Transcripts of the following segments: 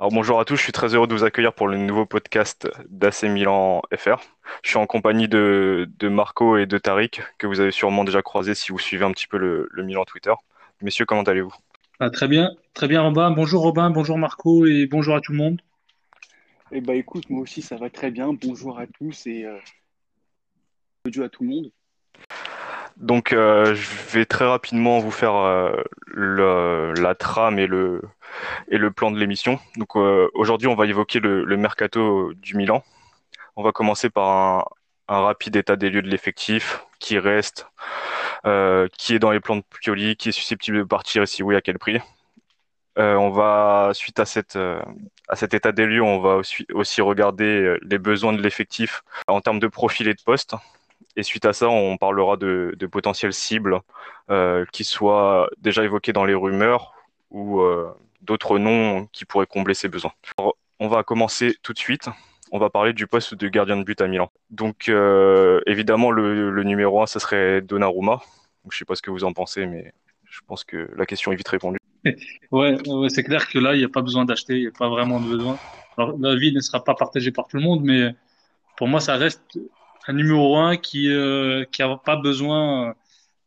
Alors bonjour à tous, je suis très heureux de vous accueillir pour le nouveau podcast d'AC Milan FR. Je suis en compagnie de, de Marco et de Tariq, que vous avez sûrement déjà croisé si vous suivez un petit peu le, le Milan Twitter. Messieurs, comment allez-vous? Ah, très bien, très bien Robin. Bonjour Robin, bonjour Marco et bonjour à tout le monde. Eh ben écoute, moi aussi ça va très bien. Bonjour à tous et euh, bonjour à tout le monde. Donc euh, je vais très rapidement vous faire euh, la trame et le, plan de l'émission. Donc euh, aujourd'hui on va évoquer le, mercato du Milan. On va commencer par un, rapide état des lieux de l'effectif, qui reste, qui est dans les plans de Pioli, qui est susceptible de partir et si oui à quel prix. On va, suite à cette, cet état des lieux, on va aussi, aussi regarder les besoins de l'effectif en termes de profil et de poste. Et suite à ça, on parlera de, de potentielles cibles euh, qui soient déjà évoquées dans les rumeurs ou euh, d'autres noms qui pourraient combler ces besoins. Alors, on va commencer tout de suite. On va parler du poste de gardien de but à Milan. Donc, euh, évidemment, le, numéro un, ce serait Donnarumma. Je sais pas ce que vous en pensez, mais je pense que la question est vite répondue. Ouais, ouais, c'est clair que là, il n'y a pas besoin d'acheter, il n'y a pas vraiment de besoin. Alors, l'avis ne sera pas partagé par tout le monde, mais pour moi, ça reste un numéro un qui euh, qui a pas besoin euh,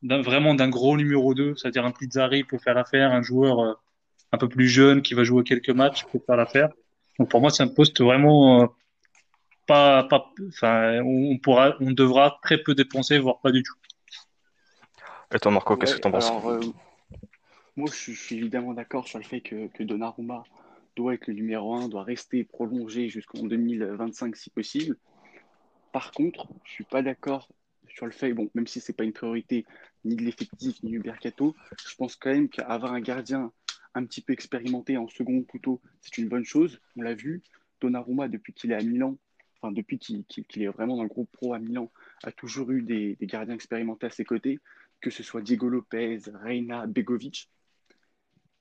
d'un, vraiment d'un gros numéro 2, c'est-à-dire un Pizzari peut faire l'affaire, un joueur euh, un peu plus jeune qui va jouer quelques matchs peut faire l'affaire. Donc pour moi, c'est un poste vraiment euh, pas pas, enfin, on pourra, on devra très peu dépenser, voire pas du tout. Et toi, Marco, qu'est-ce que tu en penses? euh, moi je suis, je suis évidemment d'accord sur le fait que, que Donnarumma doit être le numéro un, doit rester prolongé jusqu'en 2025 si possible. Par contre, je suis pas d'accord sur le fait, bon, même si c'est pas une priorité ni de l'effectif ni du mercato, je pense quand même qu'avoir un gardien un petit peu expérimenté en second couteau, c'est une bonne chose. On l'a vu, Donnarumma depuis qu'il est à Milan, enfin depuis qu'il est vraiment dans le groupe pro à Milan, a toujours eu des, gardiens expérimentés à ses côtés, que ce soit Diego Lopez, Reina, Begovic.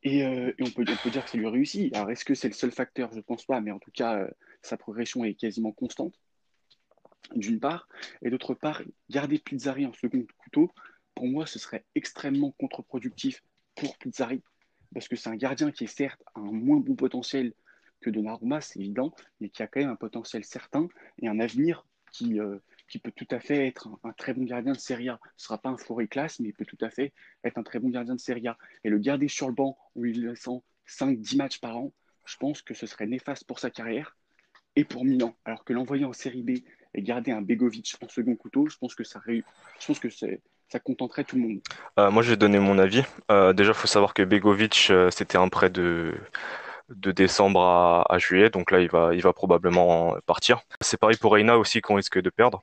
Et, euh, on peut, dire que ça lui réussit. Alors, est-ce que c'est le seul facteur? Je pense pas, mais en tout cas, euh, sa progression est quasiment constante, d'une part. Et d'autre part, garder Pizzari en second couteau, pour moi, ce serait extrêmement contre-productif pour Pizzari, parce que c'est un gardien qui est certes un moins bon potentiel que Donnarumma, c'est évident, mais qui a quand même un potentiel certain et un avenir qui, euh, qui peut tout à fait être un, un très bon gardien de Serie A. Ce ne sera pas un forêt classe, mais il peut tout à fait être un très bon gardien de Serie A. Et le garder sur le banc où il descend 5-10 matchs par an, je pense que ce serait néfaste pour sa carrière et pour Milan. Alors que l'envoyer en Série B et garder un Begovic en second couteau, je pense que ça, je pense que ça contenterait tout le monde. Euh, moi, je vais donner mon avis. Euh, déjà, faut savoir que Begovic, euh, c'était un prêt de, de décembre à, juillet, donc là, il va, probablement partir. C'est pareil pour Reina aussi qu'on risque de perdre.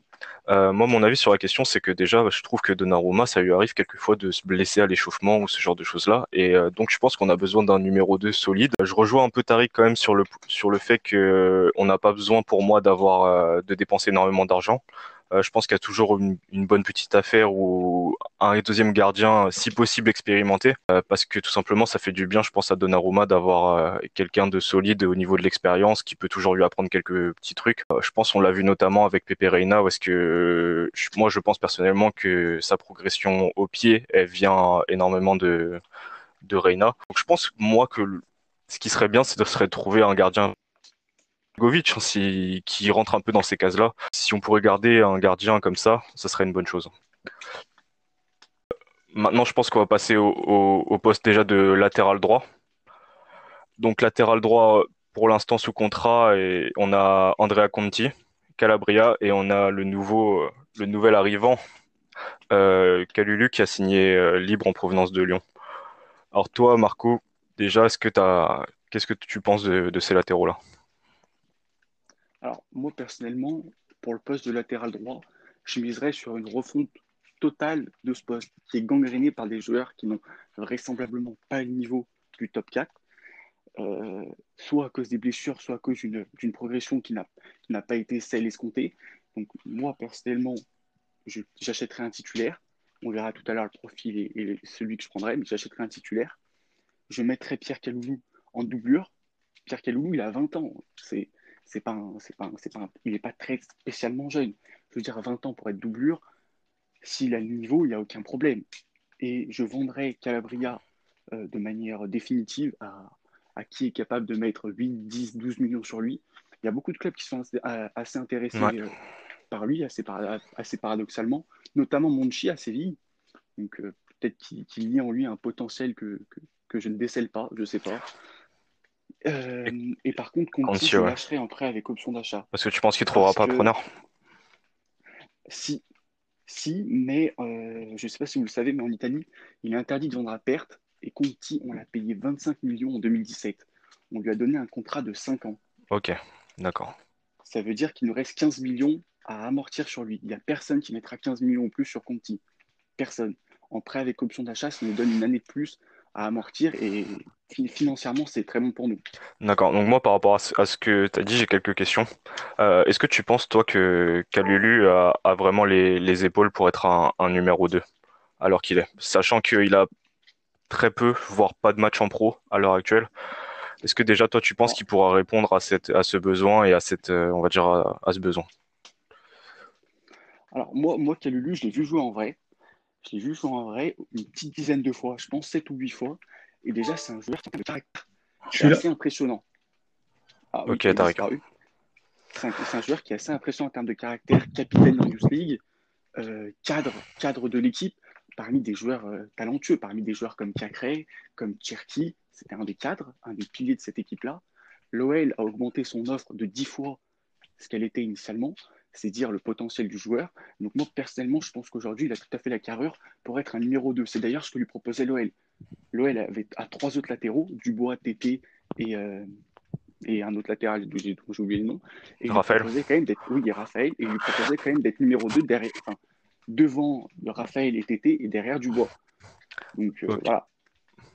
Euh, moi, mon avis sur la question, c'est que déjà, je trouve que Donnarumma, ça lui arrive quelquefois de se blesser à l'échauffement ou ce genre de choses-là, et euh, donc je pense qu'on a besoin d'un numéro 2 solide. Je rejoins un peu Tariq quand même sur le fait que euh, on n'a pas besoin pour moi d'avoir de dépenser énormément d'argent. Euh, je pense qu'il y a toujours une, bonne petite affaire ou un deuxième gardien, si possible expérimenté, euh, parce que tout simplement ça fait du bien, je pense à Donnarumma d'avoir euh, quelqu'un de solide au niveau de l'expérience qui peut toujours lui apprendre quelques petits trucs. Euh, je pense on l'a vu notamment avec Pepe Reina, parce que euh, je- moi je pense personnellement que sa progression au pied, elle vient énormément de Reina. Donc je pense moi que ce qui serait bien, c'est serait de trouver un gardien Govic, hein, qui rentre un peu dans ces cases-là. Si on pourrait garder un gardien comme ça, ça serait une bonne chose. Maintenant, je pense qu'on va passer au, poste déjà de latéral droit. Donc latéral droit, pour l'instant sous contrat, et on a Andrea Conti, Calabria, et on a le nouveau, euh, le nouvel arrivant, euh, Kalulu, qui a signé euh, libre en provenance de Lyon. Alors toi, Marco, déjà, qu'est-ce que tu penses de ces latéraux-là? Alors, moi, personnellement, pour le poste de latéral droit, je miserais sur une refonte totale de ce poste, qui est gangréné par des joueurs qui n'ont vraisemblablement pas le niveau du top 4, euh, soit à cause des blessures, soit à cause d'une progression qui n'a pas été celle escomptée. Donc, moi, personnellement, j'achèterais un titulaire. On verra tout à l'heure le profil et, celui que je prendrais, mais j'achèterais un titulaire. Je mettrais Pierre Kaloulou en doublure. Pierre Kaloulou, il a 20 ans. C'est, c'est pas un- c'est pas un- c'est pas un- il n'est pas très spécialement jeune. Je veux dire, à 20 ans pour être doublure, s'il a le niveau, il n'y a aucun problème. Et je vendrais Calabria euh, de manière définitive à, à qui est capable de mettre 8, 10, 12 millions sur lui. Il y a beaucoup de clubs qui sont assez, intéressés euh, par lui, assez, assez, paradoxalement, notamment Monchi à Séville. Donc peut-être qu'il y a en lui un potentiel que, que, je ne décèle pas, je ne sais pas. Et par contre, Conti, je lâcherai en prêt avec option d'achat. Parce que tu penses qu'il ne trouvera pas preneur Si, si, mais euh, je ne sais pas si vous le savez, mais en Italie, il est interdit de vendre à perte. Et Conti, on l'a payé 25 millions en 2017. On lui a donné un contrat de 5 ans. Ok, d'accord. Ça veut dire qu'il nous reste 15 millions à amortir sur lui. Il n'y a personne qui mettra 15 millions en plus sur Conti. Personne. En prêt avec option d'achat, ça nous donne une année de plus à amortir et financièrement, c'est très bon pour nous. D'accord. Donc moi, par rapport à ce, que tu as dit, j'ai quelques questions. Euh, est-ce que tu penses, toi, que Calulu a, vraiment les, épaules pour être un, numéro 2 alors qu'il est? Sachant qu'il a très peu, voire pas de match en pro à l'heure actuelle. Est-ce que déjà, toi, tu penses qu'il pourra répondre à, cette, à ce besoin et à, cette, euh, on va dire, à, ce besoin? Alors moi, moi, Calulu, je l'ai vu jouer en vrai. Je l'ai vu jouer en vrai une petite dizaine de fois, je pense 7 ou 8 fois. Et déjà, c'est un joueur qui a un caractère assez impressionnant. Ah, ok, t'as C'est un, joueur qui est assez impressionnant en termes de caractère, capitaine de Youth League, euh, cadre, cadre de l'équipe, parmi des joueurs euh, talentueux, parmi des joueurs comme Cacré, comme Cherki. C'était un des cadres, un des piliers de cette équipe-là. L'OL a augmenté son offre de 10 fois ce qu'elle était initialement c'est dire le potentiel du joueur. Donc moi, personnellement, je pense qu'aujourd'hui, il a tout à fait la carrure pour être un numéro 2. C'est d'ailleurs ce que lui proposait l'OL. L'OL avait à trois autres latéraux, Dubois, Tété et, euh, et un autre latéral dont j'ai oublié le nom. Et Raphaël. quand même d'être, oui, Raphaël, et il lui proposait quand même d'être numéro 2 derrière, enfin, devant Raphaël et Tété et derrière Dubois. Donc euh, voilà.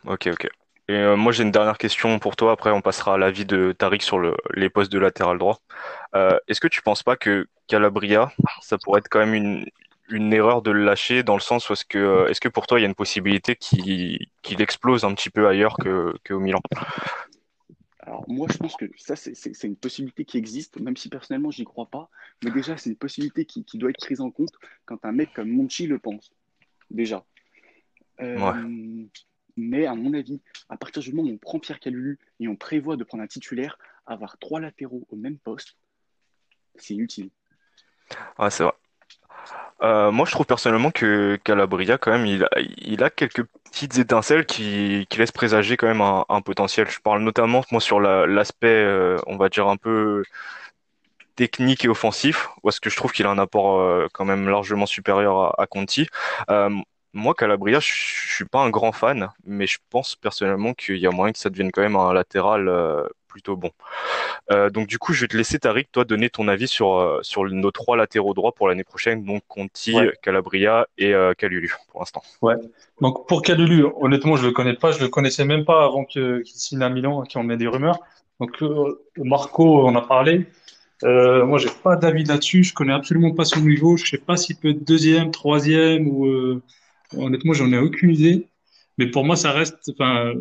Ok, ok. Et euh, moi, j'ai une dernière question pour toi. Après, on passera à l'avis de Tariq sur le, les postes de latéral droit. Euh, Est-ce que tu penses pas que Calabria, ça pourrait être quand même une, une erreur de le lâcher dans le sens où est-ce que, euh, est-ce que pour toi, il y a une possibilité qu'il explose un petit peu ailleurs qu'au Milan? Alors moi, je pense que ça, c'est une possibilité qui existe, même si personnellement, j'y crois pas. Mais déjà, c'est une possibilité qui, qui, doit être prise en compte quand un mec comme Monchi le pense. Déjà. Euh, ouais. Mais à mon avis, à partir du moment où on prend Pierre Calulu et on prévoit de prendre un titulaire, avoir trois latéraux au même poste, c'est. Ouais, c'est. Euh, moi, je trouve personnellement que Calabria, quand même, il a, quelques petites étincelles qui, laissent présager quand même un, potentiel. Je parle notamment, moi, sur l'aspect, euh, on va dire, un peu technique et offensif, parce que je trouve qu'il a un apport euh, quand même largement supérieur à Conti moi, Calabria, je suis pas un grand fan, mais je pense personnellement qu'il y a moyen que ça devienne quand même un latéral euh, plutôt bon. Euh, donc du coup, je vais te laisser Tariq, toi, donner ton avis sur euh, sur nos trois latéraux droits pour l'année prochaine, donc Conti, Calabria et Calulu pour l'instant. Ouais. Donc pour Calulu, honnêtement, je le connais pas, je le connaissais même pas avant qu'il signe à Milan, qui en met des rumeurs. Donc Marco, on a parlé. Euh, moi, j'ai pas d'avis là-dessus. Je connais absolument pas son niveau. Je sais pas s'il peut être deuxième, troisième ou Honnêtement, j'en ai aucune idée. Mais pour moi, ça reste, enfin,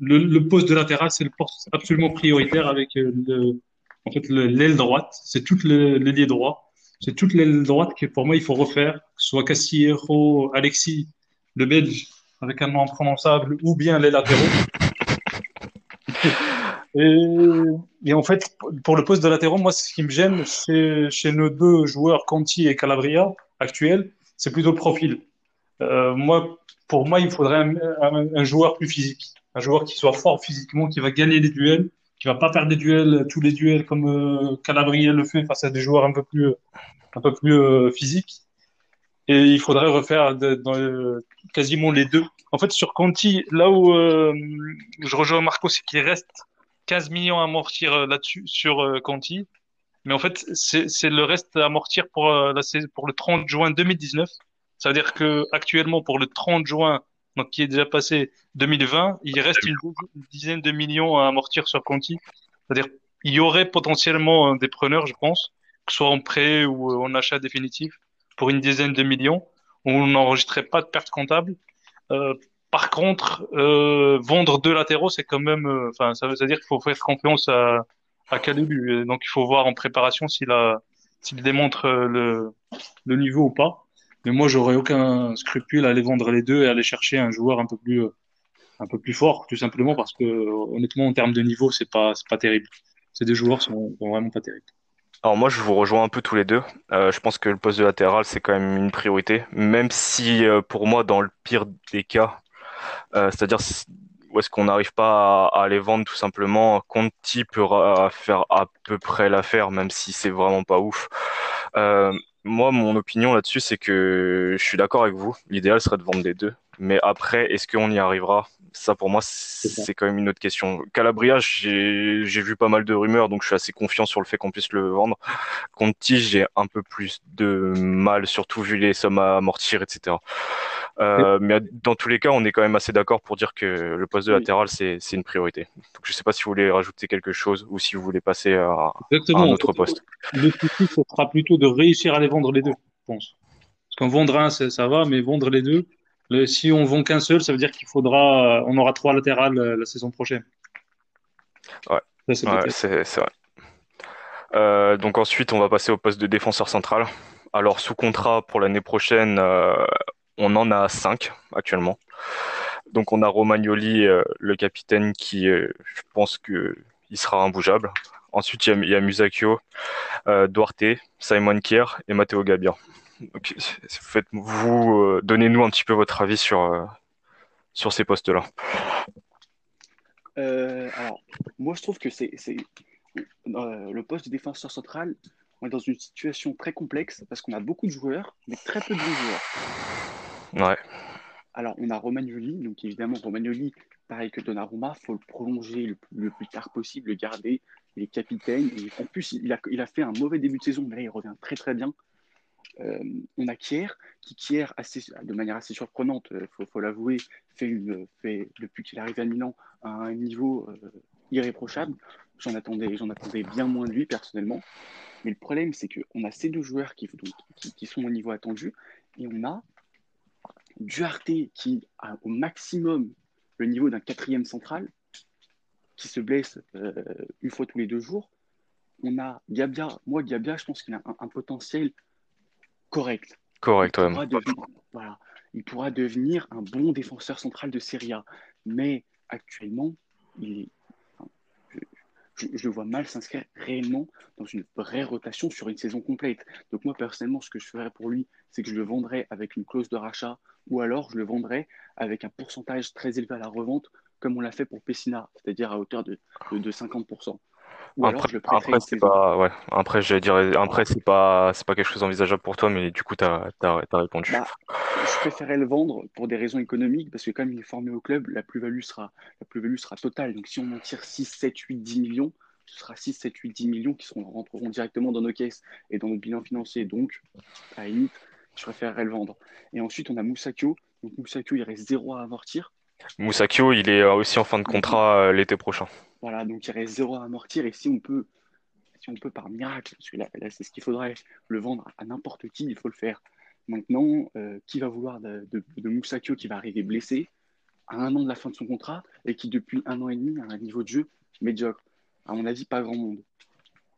le, le poste de latéral, c'est le poste absolument prioritaire avec euh, le, en fait, l'aile droite. C'est toute l'ailier droit. C'est toute l'aile droite que pour moi, il faut refaire. Que ce soit Cassillero, Alexis, le Belge, avec un nom imprononçable, ou bien les latéraux. Et, et, en fait, pour le poste de latéraux, moi, ce qui me gêne, c'est chez nos deux joueurs, Conti et Calabria, actuels, c'est plutôt le profil. Euh, moi, pour moi, il faudrait un, joueur plus physique, un joueur qui soit fort physiquement, qui va gagner les duels, qui va pas perdre des duels, tous les duels comme euh, Calabriel le fait face à des joueurs un peu plus, un peu plus euh, physiques. Et il faudrait refaire quasiment les deux. En fait, sur Conti, là où je rejoins Marco, c'est qu'il reste 15 millions à amortir là-dessus sur Conti. Mais en fait, c'est le reste à amortir pour le 30 juin 2019. Ça veut dire que actuellement, pour le 30 juin, donc qui est déjà passé 2020, il reste une, dizaine de millions à amortir sur Conti. C'est-à-dire il y aurait potentiellement des preneurs, je pense, que ce soit en prêt ou en achat définitif, pour une dizaine de millions. On n'enregistrerait pas de perte comptable. Euh, par contre, euh, vendre deux latéraux, c'est quand même, euh, enfin, ça veut dire qu'il faut faire confiance à, à. Donc, il faut voir en préparation s'il a, s'il démontre le, le niveau ou pas. Mais moi, j'aurais aucun scrupule à aller vendre les deux et aller chercher un joueur un peu plus, un peu plus fort, tout simplement parce que honnêtement, en termes de niveau, c'est pas, pas terrible. Ces deux joueurs sont, sont vraiment pas terribles. Alors moi, je vous rejoins un peu tous les deux. Euh, je pense que le poste de latéral, c'est quand même une priorité, même si euh, pour moi, dans le pire des cas, euh, c'est-à-dire où est-ce qu'on n'arrive pas à, à, les vendre tout simplement, Conti peut faire à peu près l'affaire, même si c'est vraiment pas ouf. Moi, mon opinion là-dessus, c'est que je suis d'accord avec vous. L'idéal serait de vendre les deux. Mais après, est-ce qu'on y arrivera? Ça, pour moi, c'est quand même une autre question. Calabria, j'ai vu pas mal de rumeurs, donc je suis assez confiant sur le fait qu'on puisse le vendre. Conti, j'ai un peu plus de mal, surtout vu les sommes à amortir, etc. Euh, mais dans tous les cas, on est quand même assez d'accord pour dire que le poste de latéral, c'est une priorité. Donc, je sais pas si vous voulez rajouter quelque chose ou si vous voulez passer à, à un autre poste. Le souci, ce sera plutôt de réussir à les vendre les deux, je pense. Parce qu'en vendre un, ça va, mais vendre les deux, le, si on vend qu'un seul, ça veut dire qu'il faudra, on aura trois latérales euh, la saison prochaine. Ouais, c'est ouais, vrai. Euh, donc ensuite, on va passer au poste de défenseur central. Alors sous contrat pour l'année prochaine, euh, on en a cinq actuellement. Donc on a Romagnoli, euh, le capitaine, qui euh, je pense que il sera imbougeable. Ensuite, il y a, y euh, Duarte, Simon Kier et Matteo Gabbia. Donc, faites vous euh, donnez-nous un petit peu votre avis sur euh, sur ces postes-là. Euh, alors, moi, je trouve que c'est le poste de défenseur central. On est dans une situation très complexe parce qu'on a beaucoup de joueurs, mais très peu de bons joueurs. Ouais. Alors, on a Romagnoli, donc évidemment, Romagnoli, pareil que Donnarumma, il faut le prolonger le, le, plus tard possible, le garder. Il est capitaine. Et en plus, il a, il a fait un mauvais début de saison, mais là, il revient très très bien. Euh, on a Kier, qui Kier, assez, de manière assez surprenante, il faut, faut l'avouer, fait, fait depuis qu'il arrive à Milan un niveau euh, irréprochable. J'en attendais, j'en attendais bien moins de lui personnellement. Mais le problème, c'est qu'on a ces deux joueurs qui, sont au niveau attendu, et on a Duarte qui a au maximum le niveau d'un quatrième central, qui se blesse euh, une fois tous les deux jours. On a Gabia, moi Gabia, je pense qu'il a un, potentiel correct. Correct, il pourra, devenir, voilà, il pourra devenir un bon défenseur central de Serie A. Mais actuellement, il est, je, je, le vois mal s'inscrire réellement dans une vraie rotation sur une saison complète. Donc moi, personnellement, ce que je ferais pour lui, c'est que je le vendrais avec une clause de rachat ou alors je le vendrais avec un pourcentage très élevé à la revente, comme on l'a fait pour Pessina, c'est-à-dire à hauteur de, de, de 50%. Ou après, alors je le après c'est pas ouais. Après dire après c'est pas c'est pas quelque chose envisageable pour toi mais du coup tu as, as, as, répondu. Bah, je préférais le vendre pour des raisons économiques parce que comme il est formé au club la plus-value sera la plus-value sera totale. Donc si on en tire 6 7 8 10 millions ce sera 6 7 8 10 millions qui seront, rentreront directement dans nos caisses et dans notre bilan financier donc à la limite je préférerais le vendre. Et ensuite on a Moussakio. Donc Moussakio il reste zéro à amortir. Moussakio il est aussi en fin de contrat euh, l'été prochain voilà, donc il reste zéro à amortir. Et si on peut, si on peut par miracle, parce que là, là c'est ce qu'il faudrait, le vendre à n'importe qui, il faut le faire. Maintenant, euh, qui va vouloir de, de, de Moussakio qui va arriver blessé à un an de la fin de son contrat et qui, depuis un an et demi, a un niveau de jeu médiocre? À mon avis, pas grand monde.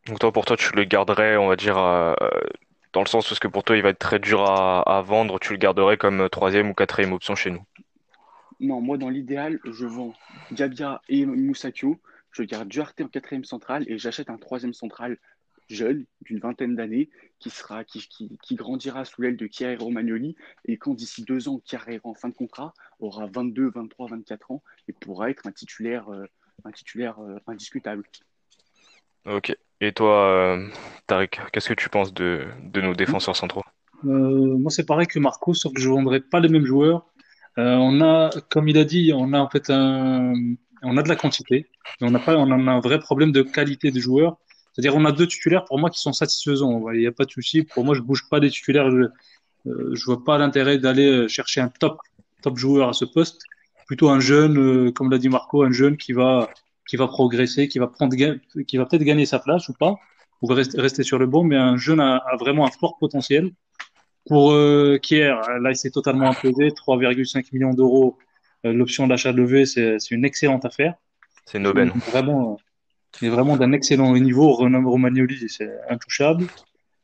Donc, toi, pour toi, tu le garderais, on va dire, euh, dans le sens où que pour toi, il va être très dur à, à vendre, tu le garderais comme troisième ou quatrième option chez nous? Non, moi, dans l'idéal, je vends Gabia et Moussakio je garde Duarte en quatrième centrale et j'achète un troisième central jeune, d'une vingtaine d'années, qui, sera, qui, qui, qui grandira sous l'aile de Chiara Romagnoli. Et quand d'ici deux ans, Chiara en fin de contrat, aura 22, 23, 24 ans et pourra être un titulaire, euh, un titulaire euh, indiscutable. Ok. Et toi, euh, Tariq, qu'est-ce que tu penses de, de nos défenseurs centraux? Moi, c'est pareil que Marco, sauf que je ne vendrai pas les mêmes joueurs. on a, comme il a dit, on a en fait un, on a de la quantité, mais on n'a pas, on a un vrai problème de qualité de joueurs. C'est-à-dire, on a deux titulaires pour moi qui sont satisfaisants. Il n'y a pas de souci. Pour moi, je bouge pas des titulaires. Je, euh, je vois pas l'intérêt d'aller chercher un top, top joueur à ce poste. Plutôt un jeune, euh, comme l'a dit Marco, un jeune qui va, qui va progresser, qui va prendre, qui va peut-être gagner sa place ou pas, ou rester, rester sur le bon, mais un jeune a, vraiment un fort potentiel. Pour euh, Kier, là, il s'est totalement imposé, 3,5 millions d'euros euh, l'option d'achat levée, c'est une excellente affaire. C'est une aubaine. Vraiment, il est vraiment d'un excellent niveau. Renan Romagnoli, c'est intouchable.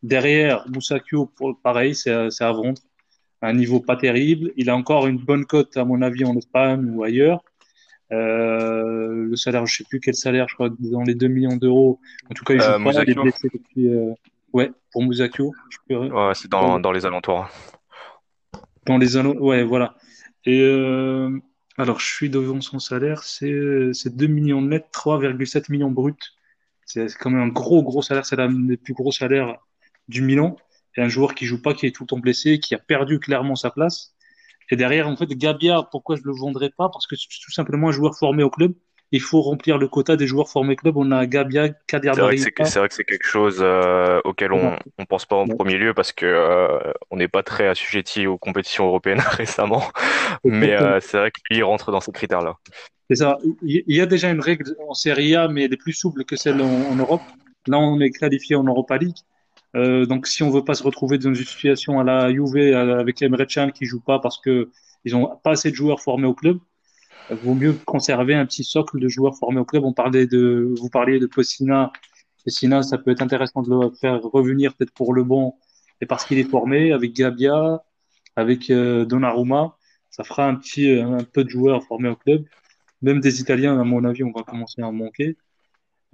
Derrière, Moussakio, pareil, c'est à vendre. Un niveau pas terrible. Il a encore une bonne cote, à mon avis, en Espagne ou ailleurs. Euh, le salaire, je sais plus quel salaire, je crois dans les 2 millions d'euros. En tout cas, il joue euh, pas, il est blessé depuis. Euh... Ouais, pour Musakio. Ouais, c'est dans, dans les alentours. Dans les alentours, ouais, voilà. Et euh, alors, je suis devant son salaire, c'est 2 millions net, 3,7 millions bruts. C'est quand même un gros, gros salaire. C'est l'un des plus gros salaires du Milan. Et un joueur qui joue pas, qui est tout le temps blessé, qui a perdu clairement sa place. Et derrière, en fait, Gabia, pourquoi je le vendrais pas? Parce que c'est tout simplement un joueur formé au club. Il faut remplir le quota des joueurs formés au club. On a Gabia, Kader C'est vrai que c'est quelque chose euh, auquel on ne pense pas en premier lieu parce que euh, on n'est pas très assujetti aux compétitions européennes récemment. Mais euh, c'est vrai qu'il rentre dans ces critères-là. C'est ça. Il y a déjà une règle en Serie A, mais elle est plus souple que celle en Europe. Là, on est qualifié en Europa League. Euh, donc, si on veut pas se retrouver dans une situation à la Juve avec Emre Can qui joue pas parce que ils ont pas assez de joueurs formés au club, il vaut mieux conserver un petit socle de joueurs formés au club. On parlait de, vous parliez de Possina. Possina, ça peut être intéressant de le faire revenir peut-être pour le bon et parce qu'il est formé avec Gabia, avec euh, Donnarumma. Ça fera un petit, un peu de joueurs formés au club. Même des Italiens, à mon avis, on va commencer à en manquer.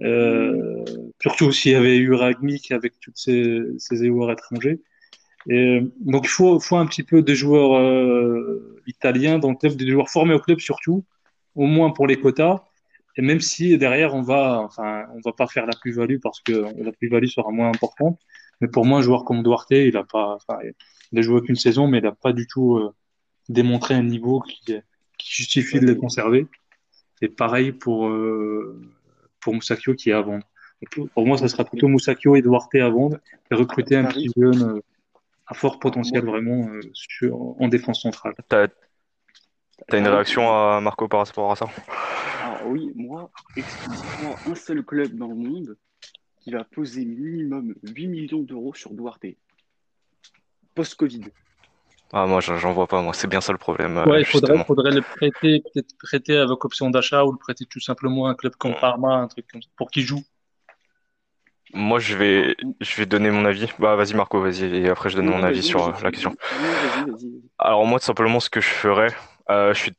Euh, surtout s'il y avait eu Ragnik avec tous ces, ces joueurs étrangers. Et, donc il faut, faut un petit peu des joueurs euh, italiens dans le club, des joueurs formés au club surtout, au moins pour les quotas. Et même si derrière on va, enfin, on va pas faire la plus-value parce que la plus-value sera moins importante. Mais pour moi, un joueur comme Duarte, il a pas, enfin, il a joué qu'une saison, mais il a pas du tout euh, démontré un niveau qui, qui justifie de le conserver. Et pareil pour euh, pour Moussakio qui est à vendre. pour moi, ça sera plutôt Moussakio et Duarte à vendre et recruter un petit jeune euh, à fort potentiel vraiment euh, sur, en défense centrale. T'as as une réaction à Marco par rapport à ça? Alors oui, moi, exclusivement un seul club dans le monde qui va poser minimum 8 millions d'euros sur Duarte. Post-Covid. Ah, moi, j'en vois pas, moi. C'est bien ça le problème. Ouais, il faudrait, faudrait, le prêter, peut-être prêter avec option d'achat ou le prêter tout simplement à un club comme Parma, un truc comme ça, pour qu'il joue. Moi, je vais, je vais donner mon avis. Bah, vas-y, Marco, vas-y, et après, je donne mon avis sur euh, la question. Alors, moi, tout simplement, ce que je ferais, euh, je suis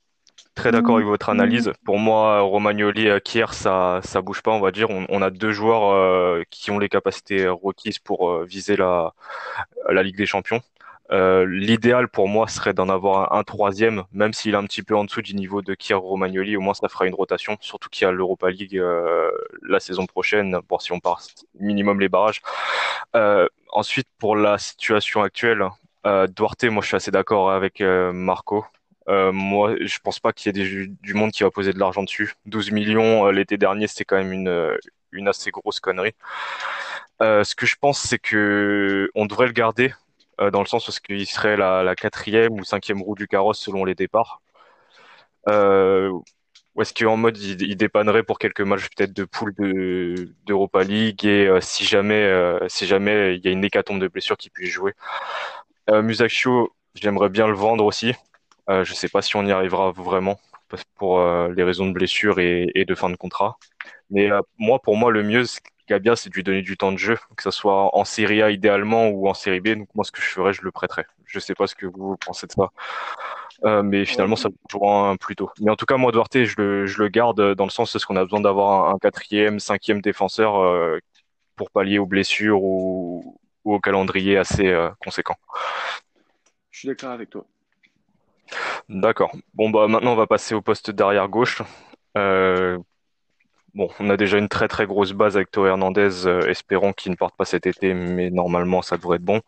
très d'accord avec votre analyse. Pour moi, Romagnoli, euh, Kier, ça, ça bouge pas, on va dire. On, on a deux joueurs euh, qui ont les capacités requises pour viser la, la Ligue des Champions. Euh, l'idéal pour moi serait d'en avoir un, troisième, même s'il est un petit peu en dessous du niveau de Kier Romagnoli, au moins ça fera une rotation, surtout qu'il y a l'Europa League euh, la saison prochaine, pour si on part minimum les barrages. Euh, ensuite, pour la situation actuelle, Duarte, moi je suis assez d'accord avec Marco. moi, je pense pas qu'il y ait du monde qui va poser de l'argent dessus. 12 millions l'été dernier, c'était quand même une, une assez grosse connerie. ce que je pense, c'est que on devrait le garder dans le sens où il serait la, quatrième ou cinquième roue du carrosse selon les départs. Euh, ou est-ce qu'en mode il, dépannerait pour quelques matchs peut-être de poule d'Europa League et euh, si jamais euh, si jamais il y a une hécatombe de blessures qui puisse jouer. Euh, Musacchio, j'aimerais bien le vendre aussi. Euh, je sais pas si on y arrivera vraiment pour les raisons de blessure et, de fin de contrat. Mais moi, pour moi, le mieux, Gabia, c'est de lui donner du temps de jeu, que ce soit en Serie A idéalement ou en Série B. Donc moi, ce que je ferais, je le prêterais. Je sais pas ce que vous pensez de ça. Euh, mais finalement, ça jouera plus tôt. Mais en tout cas, moi, Duarte, je le, je le garde dans le sens de ce qu'on a besoin d'avoir un, quatrième, cinquième défenseur euh, pour pallier aux blessures ou, ou au calendrier assez euh, conséquent. Je suis d'accord avec toi. D'accord. Bon, bah maintenant, on va passer au poste derrière gauche. Bon, on a déjà une très très grosse base avec Théo Hernandez, euh, espérons qu'il ne parte pas cet été, mais normalement ça devrait être bon.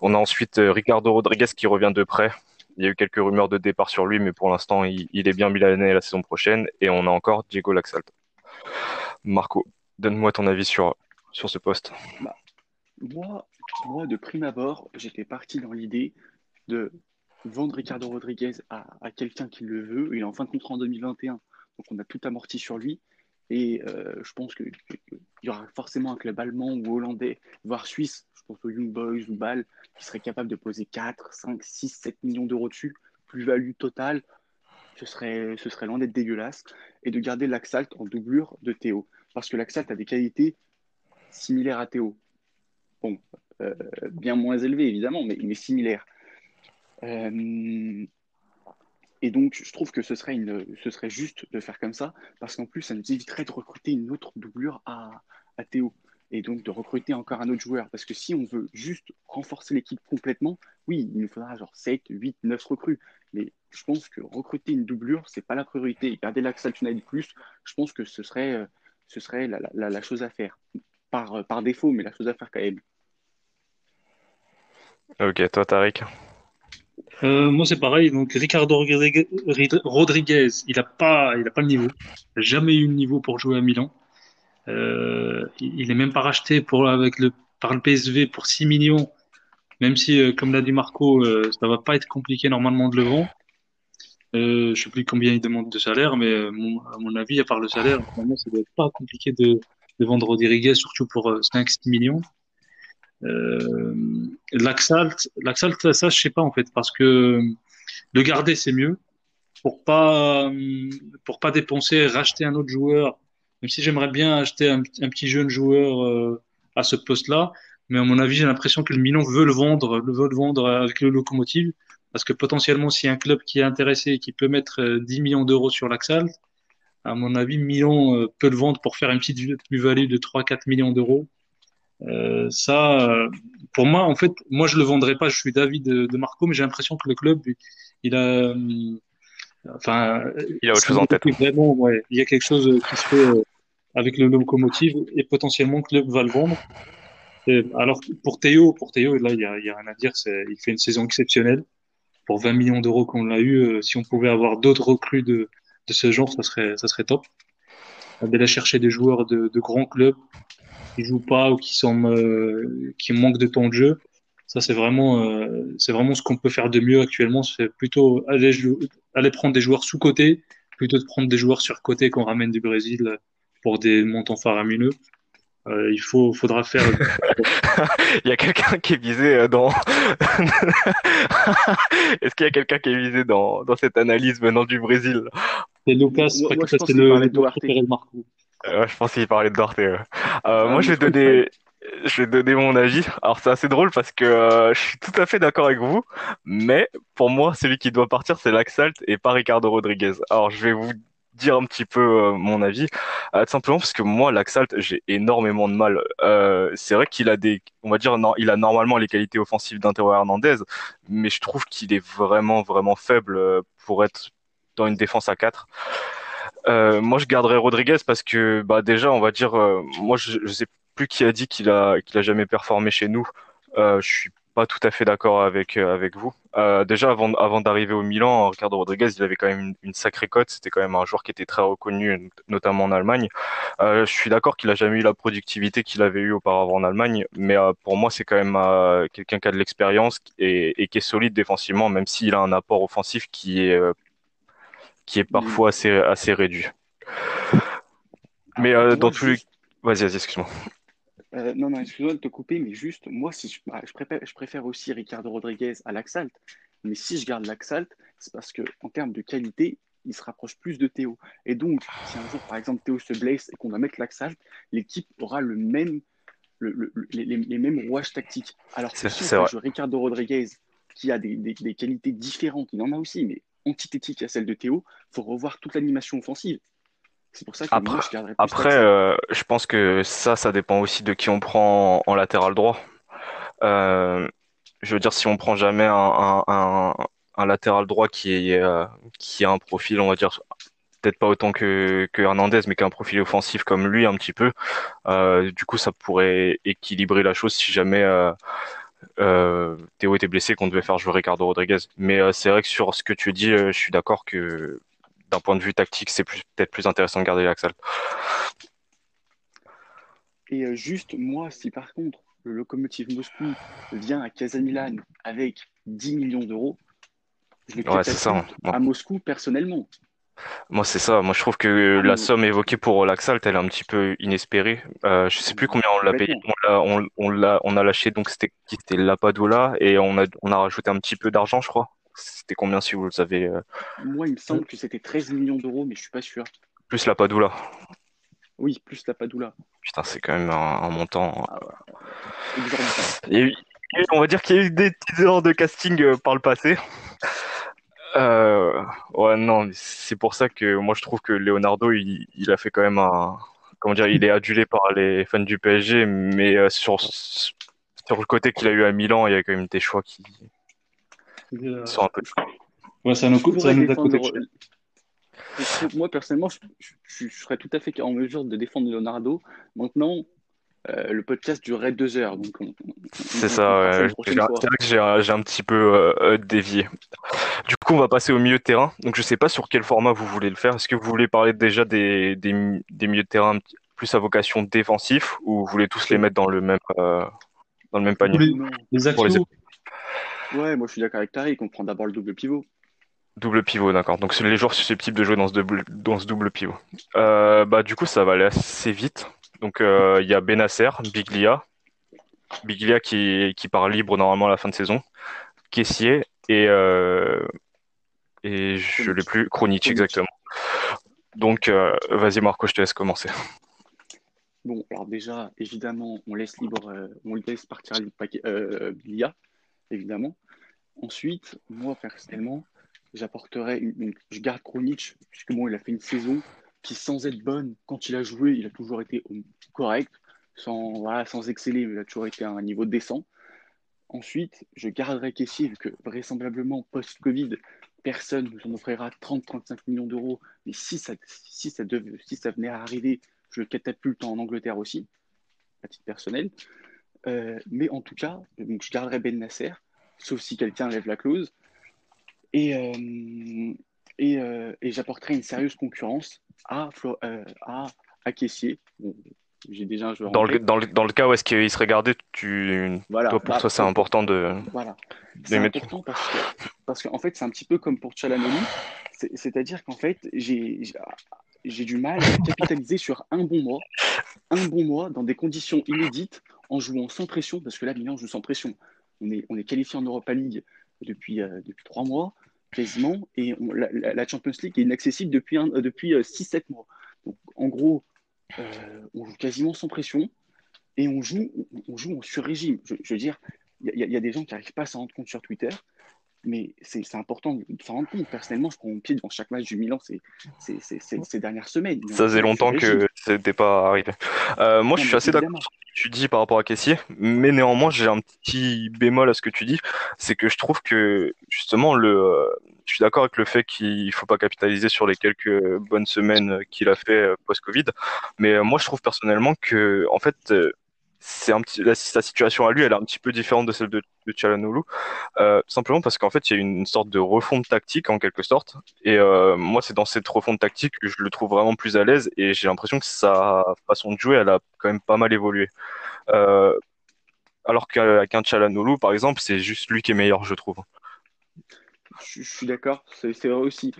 On a ensuite euh, Ricardo Rodriguez qui revient de près. Il y a eu quelques rumeurs de départ sur lui, mais pour l'instant il, est bien milanais la saison prochaine. Et on a encore Diego Laxalt. Marco, donne-moi ton avis sur, sur ce poste. Bah, moi, moi, de prime abord, j'étais parti dans l'idée de vendre Ricardo Rodriguez à, à quelqu'un qui le veut. Il est en fin de contrat en 2021, donc on a tout amorti sur lui. Et euh, je pense qu'il y aura forcément un club allemand ou hollandais, voire suisse, je pense aux Young Boys ou Bâle, qui serait capable de poser 4, 5, 6, 7 millions d'euros dessus, plus-value totale. Ce serait, ce serait loin d'être dégueulasse. Et de garder l'Axalt en doublure de Théo. Parce que l'Axalt a des qualités similaires à Théo. Bon, euh, bien moins élevées évidemment, mais, similaires. Euh, Et donc, je trouve que ce serait, une, ce serait juste de faire comme ça, parce qu'en plus, ça nous éviterait de recruter une autre doublure à, à Théo. Et donc, de recruter encore un autre joueur. Parce que si on veut juste renforcer l'équipe complètement, oui, il nous faudra genre 7, 8, 9 recrues. Mais je pense que recruter une doublure, c'est pas la priorité. Garder l'Axal United Plus, je pense que ce serait, euh, ce serait la, la, la, chose à faire. Par, euh, par défaut, mais la chose à faire quand même. Ok, toi, Tariq euh, moi, c'est pareil. Donc, Ricardo Rodriguez, il n'a pas, il a pas le niveau. Il n'a jamais eu le niveau pour jouer à Milan. Euh, il n'est même pas racheté pour, avec le, par le PSV pour 6 millions. Même si, euh, comme l'a dit Marco, euh, ça va pas être compliqué normalement de le vendre. Euh, je sais plus combien il demande de salaire, mais à mon avis, à part le salaire, normalement, ça doit être pas compliqué de, de vendre Rodriguez, surtout pour 5-6 millions. Euh, L'Axalt, l'Axalt, ça, je sais pas en fait, parce que le garder c'est mieux pour pas pour pas dépenser, racheter un autre joueur. Même si j'aimerais bien acheter un, un, petit jeune joueur euh, à ce poste-là, mais à mon avis, j'ai l'impression que le Milan veut le vendre, le veut le vendre avec le locomotive, parce que potentiellement, a un club qui est intéressé et qui peut mettre 10 euh, millions d'euros sur l'Axalt, à mon avis, Milan euh, peut le vendre pour faire une petite plus-value de 3-4 millions d'euros. Euh, ça, euh, pour moi, en fait, moi je le vendrai pas. Je suis d'avis de, de, Marco, mais j'ai l'impression que le club, il a, euh, enfin, il a autre chose en tête. Vraiment, ouais, il y a quelque chose qui se fait avec le locomotive et potentiellement le club va le vendre. Et alors pour Théo, pour Théo, là il y a, il y a rien à dire. Il fait une saison exceptionnelle pour 20 millions d'euros qu'on l'a eu. si on pouvait avoir d'autres recrues de, de ce genre, ça serait, ça serait top. D'aller chercher des joueurs de, de grands clubs qui jouent pas ou qui sont euh, qui manquent de temps de jeu. Ça c'est vraiment euh, c'est vraiment ce qu'on peut faire de mieux actuellement. C'est plutôt aller aller prendre des joueurs sous côté plutôt de prendre des joueurs sur côté qu'on ramène du Brésil pour des montants faramineux. Euh, il faut, faudra faire. il y a quelqu'un qui est visé dans. Est-ce qu'il y a quelqu'un qui est visé dans, dans cette analyse venant du Brésil? C'est Lucas, moi, moi, c'est le, le Marco. Euh, je pense qu'il parlait de Dorté. Euh, ah, moi, je vais donner, je vais donner mon avis. Alors, c'est assez drôle parce que euh, je suis tout à fait d'accord avec vous, mais pour moi, celui qui doit partir, c'est Laxalt et pas Ricardo Rodriguez. Alors, je vais vous dire un petit peu euh, mon avis, tout simplement parce que moi, Laxalt, j'ai énormément de mal. c'est vrai qu'il a des, on va dire, non, il a normalement les qualités offensives d'Intero Hernandez, mais je trouve qu'il est vraiment, vraiment faible pour être dans une défense à 4. Euh, moi, je garderais Rodriguez parce que, bah, déjà, on va dire, euh, moi, je, je sais plus qui a dit qu'il a qu'il a jamais performé chez nous. Euh, je suis pas tout à fait d'accord avec euh, avec vous. Déjà, avant avant d'arriver au Milan, Ricardo Rodriguez, il avait quand même une, sacrée cote. C'était quand même un joueur qui était très reconnu, notamment en Allemagne. je suis d'accord qu'il a jamais eu la productivité qu'il avait eu auparavant en Allemagne, mais pour moi, c'est quand même quelqu'un qui a de l'expérience et, qui est solide défensivement, même s'il a un apport offensif qui est qui est parfois assez, assez réduit. Mais euh, dans tous les... Vas-y, vas-y, excuse-moi. Euh, non, non, excuse-moi de te couper, mais juste, moi, si je, bah, je, préfère, je préfère aussi Ricardo Rodriguez à Laxalt. Mais si je garde Laxalt, c'est parce qu'en termes de qualité, il se rapproche plus de Théo. Et donc, si un jour, par exemple, Théo se blesse et qu'on va mettre Laxalt, l'équipe aura le même, le, le, les, les, mêmes rouages tactiques. Alors que si on Ricardo Rodriguez, qui a des, des, des, qualités différentes, il en a aussi, mais antithétique à celle de Théo, il faut revoir toute l'animation offensive. C'est pour ça que après, moi, je garderais Après, euh, je pense que ça, ça dépend aussi de qui on prend en, en latéral droit. Euh, je veux dire, si on prend jamais un, un, un, latéral droit qui, est, euh, qui a un profil, on va dire, peut-être pas autant que, que Hernandez, mais qui a un profil offensif comme lui un petit peu, du coup, ça pourrait équilibrer la chose si jamais euh, Théo était blessé, qu'on devait faire jouer Ricardo Rodriguez. Mais euh, c'est vrai que sur ce que tu dis, euh, je suis d'accord que d'un point de vue tactique, c'est peut-être plus intéressant de garder l'Axal. Et juste, moi, si par contre le locomotive Moscou vient à Casamilan avec 10 millions d'euros, je vais ouais, ça, à Moscou personnellement. Moi, c'est ça. Moi, je trouve que la somme évoquée pour Laxalt, elle est un petit peu inespérée. Euh, je sais plus combien on l'a payé. On, on, l'a, on a lâché, donc c'était C'était Lapadula, et on a, on a rajouté un petit peu d'argent, je crois. C'était combien si vous le savez euh... Moi, il me semble que c'était 13 millions d'euros, mais je suis pas sûr. Plus Lapadula. Oui, plus Lapadula. Putain, c'est quand même un, un montant. Ah, ouais. et, on va dire qu'il y a eu des petits erreurs de casting euh, par le passé. Euh, ouais, non, c'est pour ça que moi je trouve que Leonardo, il, il, a fait quand même un. Comment dire, il est adulé par les fans du PSG, mais euh, sur, sur le côté qu'il a eu à Milan, il y a quand même des choix qui Euh, sont un peu. Ouais, ça nous coûte, ça nous a coûté défendre- cher. Moi, personnellement, je, je- je serais tout à fait en mesure de défendre Leonardo. Maintenant, euh, le podcast durerait deux heures. Donc on- on- on- C'est ça, ouais. C'est vrai que j'ai un, j'ai un petit peu euh, euh, dévié. Du coup, on va passer au milieu de terrain. Donc, je sais pas sur quel format vous voulez le faire. Est-ce que vous voulez parler déjà des, des, des milieux de terrain plus à vocation défensif ou vous voulez tous les mettre dans le même, euh, dans le même panier? Les-. Les Pour les Ouais, moi je suis d'accord avec Tariq, on prend d'abord le double pivot. Double pivot, d'accord. Donc, c'est les joueurs susceptibles de jouer dans ce double, dans ce double pivot. Euh, bah, du coup, ça va aller assez vite. Donc, euh, il y a Benasser, Biglia, Biglia qui, qui part libre normalement à la fin de saison, Kessier et, euh, et je l'ai plus, Kronic, exactement. Donc, euh, vas-y Marco, je te laisse commencer. Bon, alors déjà, évidemment, on laisse libre, euh, on laisse partir paquet, euh, Bilia, évidemment. Ensuite, moi personnellement, une- je garde Kronic, puisque bon, il a fait une saison qui, sans être bonne, quand il a joué, il a toujours été correct, sans, voilà, sans exceller, mais il a toujours été à un niveau décent. Ensuite, je garderai Kessier, vu que vraisemblablement, post-Covid, personne ne nous en offrira 30-35 millions d'euros. Mais si ça, si, ça devait- si ça venait à arriver, je le catapulte en Angleterre aussi, à titre personnel. Euh, mais en tout cas, donc je garderai Ben Nasser, sauf si quelqu'un lève la clause. Et, euh, et, euh, et j'apporterai une sérieuse concurrence à, Flo- euh, à, à Caissier. Bon, j'ai déjà un joueur Dans le, dans le, dans le cas où est-ce qu'il serait gardé, tu, Voilà. toi, pour Bah, toi, c'est important de, Voilà. C'est important parce que, parce qu'en fait, c'est un petit peu comme pour. C'est- C'est-à-dire qu'en fait, j'ai j'ai- j'ai du mal à capitaliser sur un bon mois, un bon mois dans des conditions inédites, en jouant sans pression, parce que là, Milan joue sans pression. On est, on est qualifié en Europa League depuis, euh, depuis trois mois, quasiment, et la, Champions League est inaccessible depuis, euh, depuis 6-7 mois. Donc, en gros, euh, on joue quasiment sans pression, et on joue, on, joue en sur-régime. Je, veux dire, il y, y a des gens qui n'arrivent pas à s'en rendre compte sur Twitter, mais c'est important de s'en rendre compte. Personnellement, je prends mon pied devant chaque match du Milan ces, ces, ces- ces- dernières semaines. Ça faisait longtemps que c'était pas arrivé. Euh, moi, je suis assez d'accord sur ce que tu dis par rapport à Caissier, mais néanmoins, j'ai un petit bémol à ce que tu dis, c'est que je trouve que justement, le, euh, je suis d'accord avec le fait qu'il faut pas capitaliser sur les quelques bonnes semaines qu'il a fait euh, post-Covid, mais euh, moi, je trouve personnellement que, en fait, euh, c'est un petit, sa situation à lui, elle est un petit peu différente de celle de, de euh, simplement parce qu'en fait, il y a une sorte de refonte tactique en quelque sorte, et euh, moi, c'est dans cette refonte tactique que je le trouve vraiment plus à l'aise, et j'ai l'impression que sa façon de jouer, elle a quand même pas mal évolué. Euh, alors qu'avec un Çalhanoğlu, par exemple, c'est juste lui qui est meilleur, je trouve. Je, je suis d'accord, c'est vrai aussi.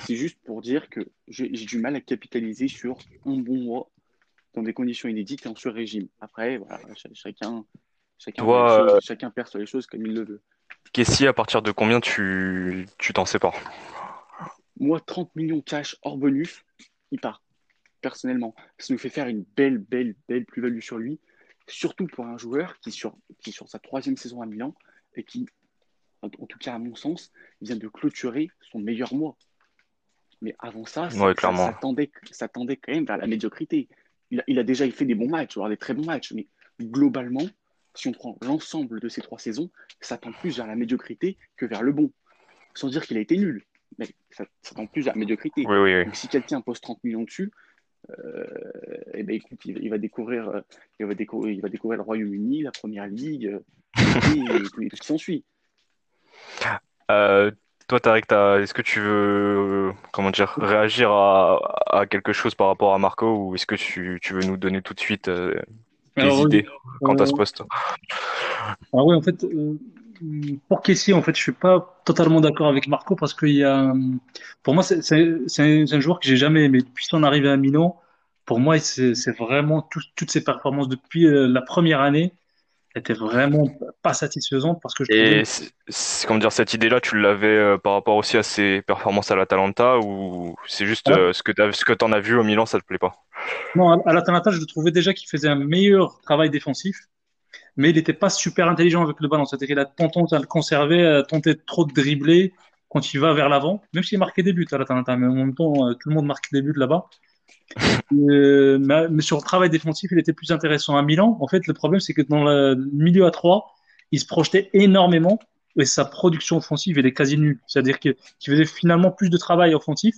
C'est juste pour dire que j'ai du mal à capitaliser sur un bon mois dans des conditions inédites et en sur-régime. Après, voilà, ch- chacun, chacun, Toi, voit les choses- euh, chacun les choses comme il le veut. Kessie, à partir de combien tu tu t'en sépares? Moi, 30 millions cash hors bonus, il part, personnellement. Ça nous fait faire une belle, belle, belle plus-value sur lui, surtout pour un joueur qui, sur, qui, sur sa troisième saison à Milan, et qui, en tout cas à mon sens, vient de clôturer son meilleur mois. Mais avant ça, ça, Ouais, ça- clairement. ça tendait, ça tendait quand même vers la médiocrité. Il a, il a déjà fait des bons matchs, voire des très bons matchs, mais globalement, si on prend l'ensemble de ces trois saisons, ça tend plus vers la médiocrité que vers le bon. Sans dire qu'il a été nul, mais ça, ça tend plus vers la médiocrité. Oui, oui, oui. Donc, si quelqu'un pose 30 millions dessus, euh, eh ben, écoute, il, il va découvrir, euh, il, va découvrir, il va découvrir le Royaume-Uni, la Première Ligue, euh, et, tout, et tout ce qui s'ensuit. Euh, toi, Tarek, t'as- est-ce que tu veux, euh, comment dire, réagir à, à quelque chose par rapport à Marco ou est-ce que tu, tu veux nous donner tout de suite euh, idées quant à ce euh, poste? Ah ouais, en fait, euh, pour Kessie, en fait, je suis pas totalement d'accord avec Marco parce qu'il y a, pour moi, c'est c'est- c'est un, c'est un joueur que j'ai jamais aimé depuis son arrivée à Milan. Pour moi, c'est c'est vraiment tout- toutes ses performances depuis euh, la première année étaient vraiment pas satisfaisantes parce que je Et c'est, comment dire, cette idée-là, tu l'avais euh, par rapport aussi à ses performances à l'Atalanta ou c'est juste euh, ce que t'as, ce que t'en as vu au Milan, ça te plaît pas? Non, à à l'Atalanta, je le trouvais déjà qu'il faisait un meilleur travail défensif, mais il n'était pas super intelligent avec le ballon. C'est-à-dire qu'il a tendance à le conserver, à tenter trop de dribbler, quand il va vers l'avant, même s'il marquait des buts à la mais en même temps, euh, tout le monde marque des buts là-bas. Euh, mais, sur le travail défensif, il était plus intéressant. À Milan, en fait, le problème, c'est que dans le milieu à 3, il se projetait énormément et sa production offensive, elle est quasi nulle. C'est-à-dire qu'il faisait finalement plus de travail offensif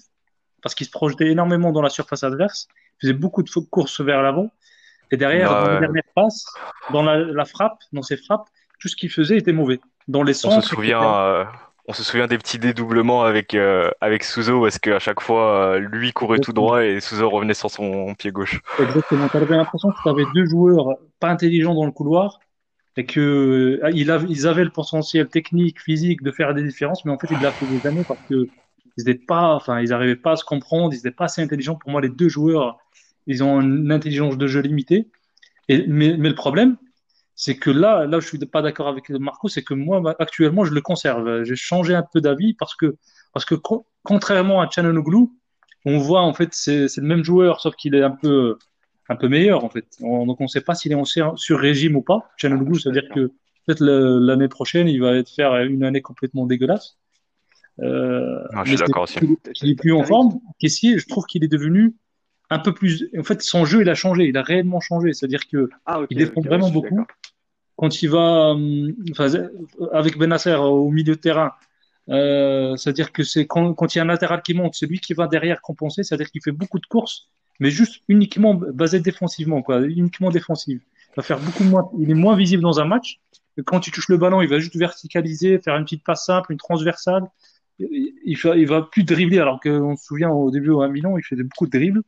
parce qu'il se projetait énormément dans la surface adverse, il faisait beaucoup de courses vers l'avant et derrière, dans les dernières passes, dans la, frappe, dans ses frappes, tout ce qu'il faisait était mauvais. Dans les on se souvient, on se souvient des petits dédoublements avec euh, avec Souzo parce qu'à chaque fois euh, lui courait tout droit et Souzo revenait sur son pied gauche. Exactement. T'avais l'impression que tu avais deux joueurs pas intelligents dans le couloir et que euh, ils avaient le potentiel technique, physique de faire des différences, mais en fait ils l'avaient fait des années parce que ils n'étaient pas, enfin ils n'arrivaient pas à se comprendre, ils n'étaient pas assez intelligents. Pour moi, les deux joueurs, ils ont une intelligence de jeu limitée. Mais le problème, c'est que là, là, je suis pas d'accord avec Marco, c'est que moi, actuellement, je le conserve. J'ai changé un peu d'avis parce que, parce que contrairement à Chananoglu, on voit en fait c'est le même joueur, sauf qu'il est un peu, un peu meilleur en fait. donc on ne sait pas s'il est sur régime ou pas. Chananoglu, ça veut dire que peut-être l'année prochaine, il va être faire une année complètement dégueulasse. Euh, ah, je suis d'accord aussi. Il, est plus en forme. Caissier, je trouve qu'il est devenu un peu plus. En fait, son jeu, il a changé. Il a réellement changé. C'est-à-dire que ah, il défend vraiment beaucoup. Quand il va, hum, enfin, avec Benasser au milieu de terrain, euh, c'est-à-dire que c'est quand, quand, il y a un latéral qui monte, c'est lui qui va derrière compenser. C'est-à-dire qu'il fait beaucoup de courses, mais juste uniquement basé défensivement, quoi, uniquement défensive. Il va faire beaucoup moins. Il est moins visible dans un match. quand il touche le ballon, il va juste verticaliser, faire une petite passe simple, une transversale. Il, il va plus dribbler, alors qu'on se souvient au début à Milan, il faisait beaucoup de dribbles.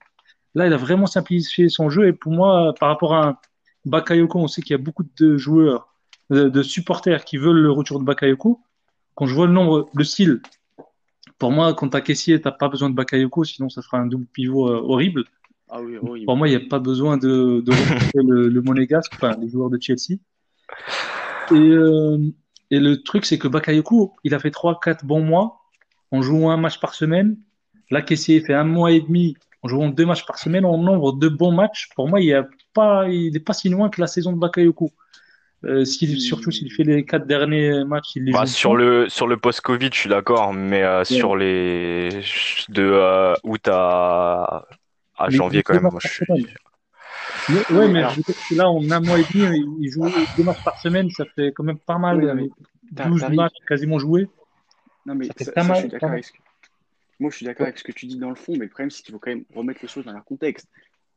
Là, il a vraiment simplifié son jeu. Et pour moi, par rapport à Bakayoko, on sait qu'il y a beaucoup de joueurs, de, supporters qui veulent le retour de Bakayoko. Quand je vois le nombre, le style, pour moi, quand tu as Kessier, tu n'as pas besoin de Bakayoko, sinon ça fera un double pivot euh, horrible. Ah pour moi, il n'y a pas besoin de, de le, le monégasque, enfin, les joueurs de Chelsea. Et, euh, et le truc, c'est que Bakayoko, il a fait 3-4 bons mois en jouant un match par semaine. Là, Kessier fait un mois et demi en jouant deux matchs par semaine, en nombre de bons matchs, pour moi, il n'est pas, il pas si loin que la saison de Bakayoko. Euh, surtout s'il fait les quatre derniers matchs, il les bah, sur le sur le post-Covid, je suis d'accord, mais euh, sur les de euh, août à, à janvier quand même, moi, je suis... ouais, mais là, en un mois et demi, il joue deux matchs par semaine, ça fait quand même pas mal. 12 matchs quasiment joués. Non, mais ça fait pas mal. Moi, je suis d'accord avec ce que tu dis dans le fond, mais le problème, c'est qu'il faut quand même remettre les choses dans leur contexte.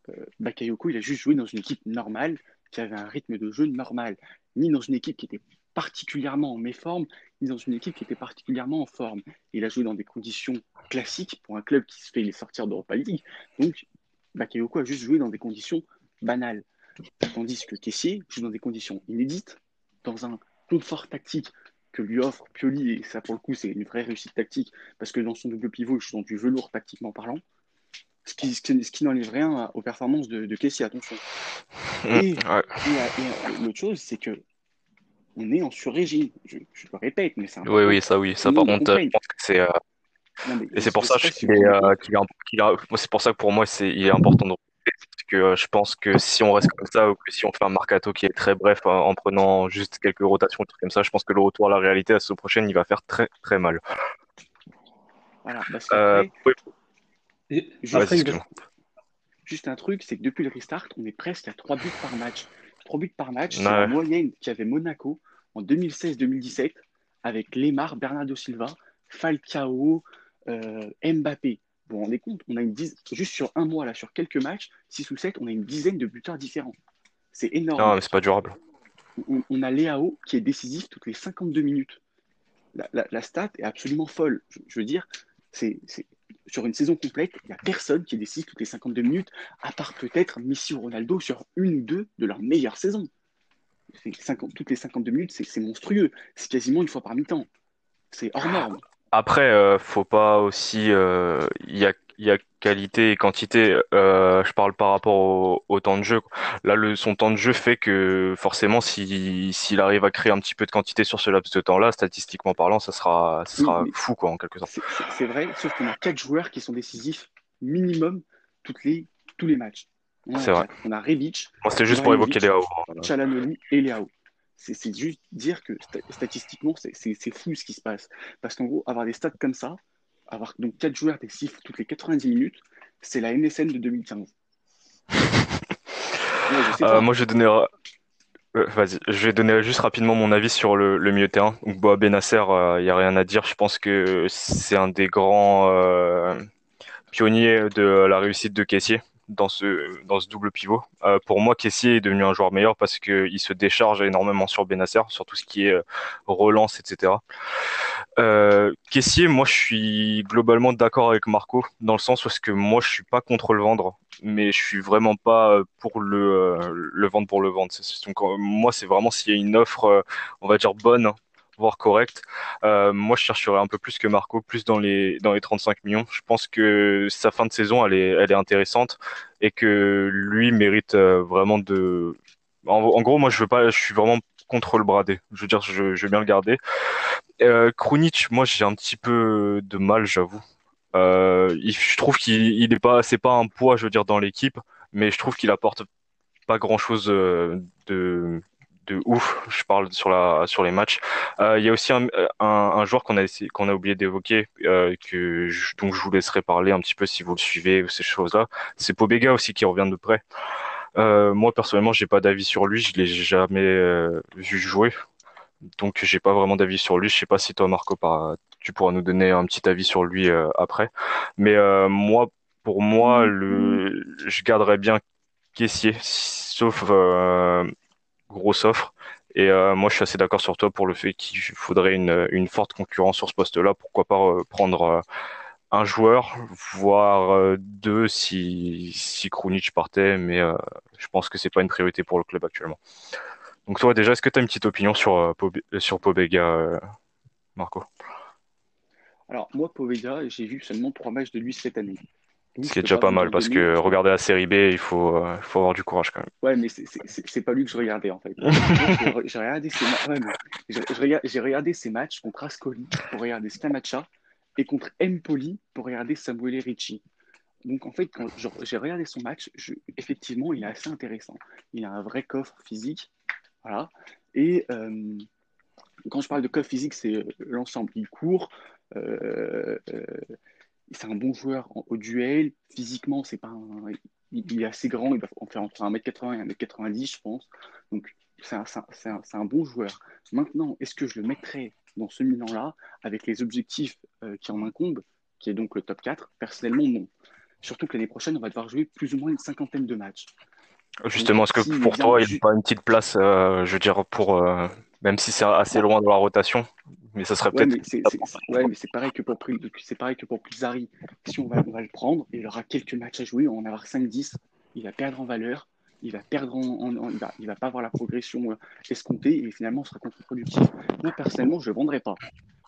Euh, Bakayoko, il a juste joué dans une équipe normale, qui avait un rythme de jeu normal, ni dans une équipe qui était particulièrement en méforme, ni dans une équipe qui était particulièrement en forme. Il a joué dans des conditions classiques pour un club qui se fait les sortir d'Europa League. Donc, Bakayoko a juste joué dans des conditions banales. Tandis que Kessier joue dans des conditions inédites, dans un confort tactique que lui offre Pioli, et ça pour le coup c'est une vraie réussite tactique, parce que dans son double pivot, je suis dans du velours tactiquement parlant, ce qui, ce qui, n'enlève rien aux performances de, de Kessie, attention. Mmh, et, l'autre chose, c'est que on est en sur-régime. Je, le répète, mais c'est Oui, oui, ça, oui. Ça, par contre, je pense que c'est. Euh, et c'est pour ça qu'il est, euh, c'est pour ça que pour moi, c'est, il est important de que euh, je pense que si on reste comme ça ou que si on fait un mercato qui est très bref euh, en prenant juste quelques rotations, trucs comme ça, je pense que le retour à la réalité à ce prochaine, il va faire très très mal. Voilà. Euh, juste, un truc, c'est que depuis le restart, on est presque à 3 buts par match. 3 buts par match, c'est la moyenne qu'avait Monaco en 2016-2017 avec Lemar, Bernardo Silva, Falcao, Mbappé. Vous vous rendez compte, on a une juste sur un mois, là, sur quelques matchs, 6 ou 7, on a une dizaine de buteurs différents. C'est énorme. Non, mais c'est pas durable. On, a Léao qui est décisif toutes les 52 minutes. La, stat est absolument folle. Je, veux dire, c'est sur une saison complète, il n'y a personne qui est décisif toutes les 52 minutes, à part peut-être Messi ou Ronaldo sur une ou deux de leurs meilleures saisons. toutes les 52 minutes, c'est monstrueux. C'est quasiment une fois par mi-temps. C'est hors norme. Après, euh, faut pas aussi. Euh, il y a, y a qualité et quantité. Euh, je parle par rapport au, temps de jeu. Là, le, son temps de jeu fait que forcément, s'il s'il arrive à créer un petit peu de quantité sur ce laps de temps-là, statistiquement parlant, ça sera, ça sera fou, quoi, en quelque sorte. C'est vrai, sauf qu'on a quatre joueurs qui sont décisifs minimum toutes les, tous les matchs. C'est vrai. On a Rebic. Moi, c'était juste pour évoquer Léao. Chalanoli et Léao. C'est juste dire que statistiquement, c'est fou ce qui se passe. Parce qu'en gros, avoir des stats comme ça, avoir donc 4 joueurs des chiffres toutes les 90 minutes, c'est la NSN de 2015. Euh, moi, je vais donner. Euh, vas-y, je vais donner juste rapidement mon avis sur le, milieu de terrain. Donc, Boa Benasser, il euh, n'y a rien à dire. Je pense que c'est un des grands pionniers de la réussite de Caissier dans ce, dans ce double pivot. Euh, pour moi, Kessier est devenu un joueur meilleur parce qu'il se décharge énormément sur Benasser, sur tout ce qui est euh, relance, etc. Euh, Kessier, moi, je suis globalement d'accord avec Marco dans le sens où que moi, je suis pas contre le vendre, mais je suis vraiment pas pour le, le vendre pour le vendre. Donc, moi, c'est vraiment s'il y a une offre, on va dire bonne voire correct. Euh, moi, je chercherais un peu plus que Marco, plus dans les dans les 35 millions. Je pense que sa fin de saison, elle est elle est intéressante et que lui mérite euh, vraiment de. En, gros, moi, je veux pas, je suis vraiment contre le bradé. Je veux dire, je, je veux bien le garder. Euh, moi, j'ai un petit peu de mal, j'avoue. Euh, je trouve qu'il il est pas, c'est pas un poids, je veux dire, dans l'équipe, mais je trouve qu'il apporte pas grand chose de ouf. Je parle sur la sur les matchs. Euh, il y a aussi un, joueur qu'on a qu'on a oublié d'évoquer euh, que je, donc je vous laisserai parler un petit peu si vous le suivez ces choses-là. C'est Pobega aussi qui revient de près. Euh, moi personnellement, j'ai pas d'avis sur lui. Je l'ai jamais vu jouer, donc j'ai pas vraiment d'avis sur lui. Je sais pas si toi Marco, tu pourras nous donner un petit avis sur lui après. Mais moi, pour moi, le, je garderais bien Caissier, sauf grosse offre. Et euh, moi, je suis assez d'accord sur toi pour le fait qu'il faudrait une, forte concurrence sur ce poste-là. Pourquoi pas euh, prendre euh, un joueur, voire deux si, si partait, mais je pense que c'est pas une priorité pour le club actuellement. Donc toi, déjà, est-ce que tu as une petite opinion sur, sur Pobega, Marco? Alors, moi, Pobega, j'ai vu seulement trois matchs de lui cette année. Ce qui est déjà pas mal, parce que regarder la série B, il faut, euh, faut avoir du courage quand même. Ouais, mais c'est pas lui que je regardais en fait. j'ai regardé, ses ouais, regardé ses matchs contre Ascoli pour regarder Scamacha et contre Empoli pour regarder Samuel Ricci. Donc en fait, quand j'ai regardé son match, je, effectivement, il est assez intéressant. Il a un vrai coffre physique. Voilà. Et euh, quand je parle de coffre physique, c'est euh, l'ensemble. Il court. Euh, c'est un bon joueur au duel. Physiquement, c'est pas il est assez grand, il va faire entre 1m80 et 1m90, je pense. Donc, c'est un, un, un, bon joueur. Maintenant, est-ce que je le mettrais dans ce Milan-là avec les objectifs euh, qui en incombent, qui est donc le top 4 Personnellement, non. Surtout que l'année prochaine, on va devoir jouer plus ou moins une cinquantaine de matchs. Justement, est-ce que pour toi, il n'y a pas une petite place, euh, je veux dire, pour, euh, même si c'est assez loin dans la rotation, mais ça serait peut-être. Ouais, mais c'est pareil que pour c'est pareil que pour Pizarri. Si on va, on va le prendre, il aura quelques matchs à jouer, on va en avoir 5-10, il va perdre en valeur, il va perdre en, il, va, il va pas avoir la progression euh, escomptée et finalement sera contre-productif. Moi personnellement, je ne vendrai pas.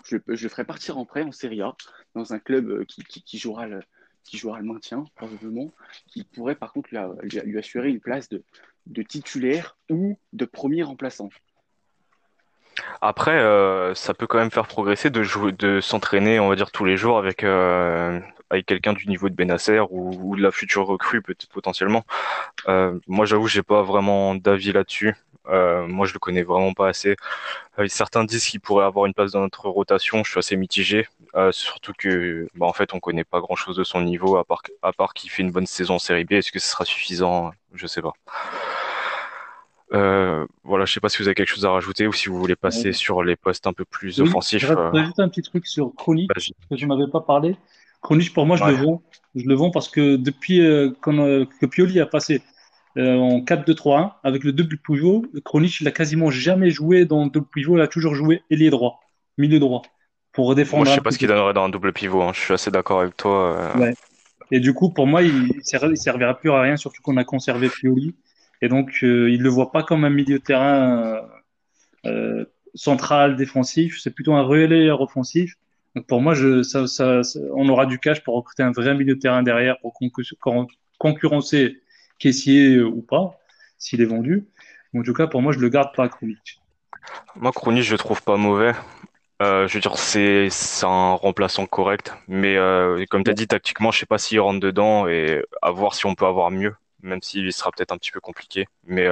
Je, je le ferai partir en prêt en Serie A dans un club euh, qui, qui, jouera le qui jouera le maintien, probablement, qui pourrait par contre lui, lui assurer une place de, de titulaire ou de premier remplaçant. Après, euh, ça peut quand même faire progresser de jouer, de s'entraîner, on va dire tous les jours avec euh, avec quelqu'un du niveau de Benasser ou, de la future recrue peut-être potentiellement. Euh, moi, j'avoue, j'ai pas vraiment d'avis là-dessus. moi, je le connais vraiment pas assez. certains disent qu'il pourrait avoir une place dans notre rotation. Je suis assez mitigé, surtout que, bah, en fait, on connaît pas grand-chose de son niveau à part à part qu'il fait une bonne saison en Série B. Est-ce que ce sera suffisant? Je sais pas. Euh, voilà, je sais pas si vous avez quelque chose à rajouter ou si vous voulez passer sur les postes un peu plus offensifs. Je vais euh. un petit truc sur Chronique que je m'avais pas parlé. Chronique, pour moi, je le vends. Je le vends parce que depuis euh, que Pioli a passé en 4-2-3-1 avec le double pivot, Chronique, il a quasiment jamais joué dans le double pivot. Il a toujours joué ailier droit, milieu droit, pour défendre. Moi, je sais pas ce qu'il donnerait dans un double pivot. Hein. Je suis assez d'accord avec toi. Ouais. Et du coup, pour moi, il, ne servira plus à rien, surtout qu'on a conservé Pioli. Et donc, euh, il ne le voit pas comme un milieu de terrain euh, concentral, défensif. C'est plutôt un relayeur offensif. Donc pour moi, je, ça, ça, on aura du cash pour recruter un vrai milieu de terrain derrière pour concurrencer caissier euh, ou pas, s'il est vendu. En tout cas, pour moi, je le garde pas, Krunic. Moi, Krunic, je le trouve pas mauvais. Euh, je veux dire, c'est un remplaçant correct, mais euh, comme tu as dit, tactiquement, je sais pas s'il rentre dedans et à voir si on peut avoir mieux même s'il sera peut-être un petit peu compliqué. Mais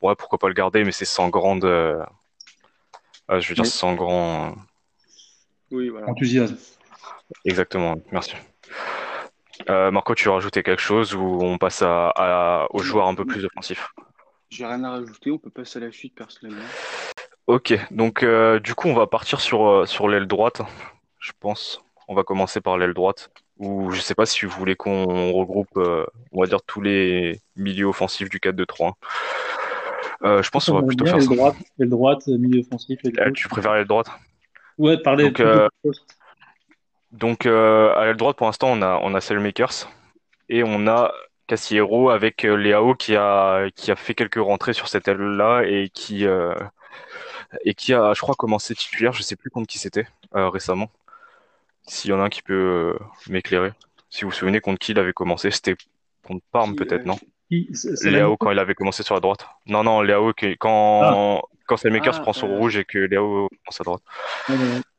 ouais, pourquoi pas le garder, mais c'est sans grande. je veux dire, sans grand. Oui, voilà. Enthousiasme. Exactement, merci. Marco, tu veux rajouter quelque chose ou on passe à, aux joueurs un peu plus offensifs? J'ai rien à rajouter, on peut passer à la suite personnellement. Ok, donc du coup on va partir sur, sur l'aile droite, je pense. On va commencer par l'aile droite. Ou je sais pas si vous voulez qu'on regroupe, euh, on va dire, tous les milieux offensifs du 4-2-3. Euh, je pense qu'on va plutôt faire ça. Droite, l'aile droite, milieu offensif. Ah, tu préfères l'aile droite Ouais, parler donc, euh, donc euh, à l'aile droite, pour l'instant, on a, on a et on a Cassiero avec Léao qui a, qui a fait quelques rentrées sur cette aile-là et qui, et qui a, je crois, commencé titulaire. Je sais plus contre qui c'était récemment. S'il y en a un qui peut euh, m'éclairer. Si vous vous souvenez contre qui il avait commencé, c'était contre Parme peut-être, non? Léao quand il avait commencé sur la droite. Non, non, Léao quand, ah. quand Makers ah, prend son euh. rouge et que Léao commence à droite.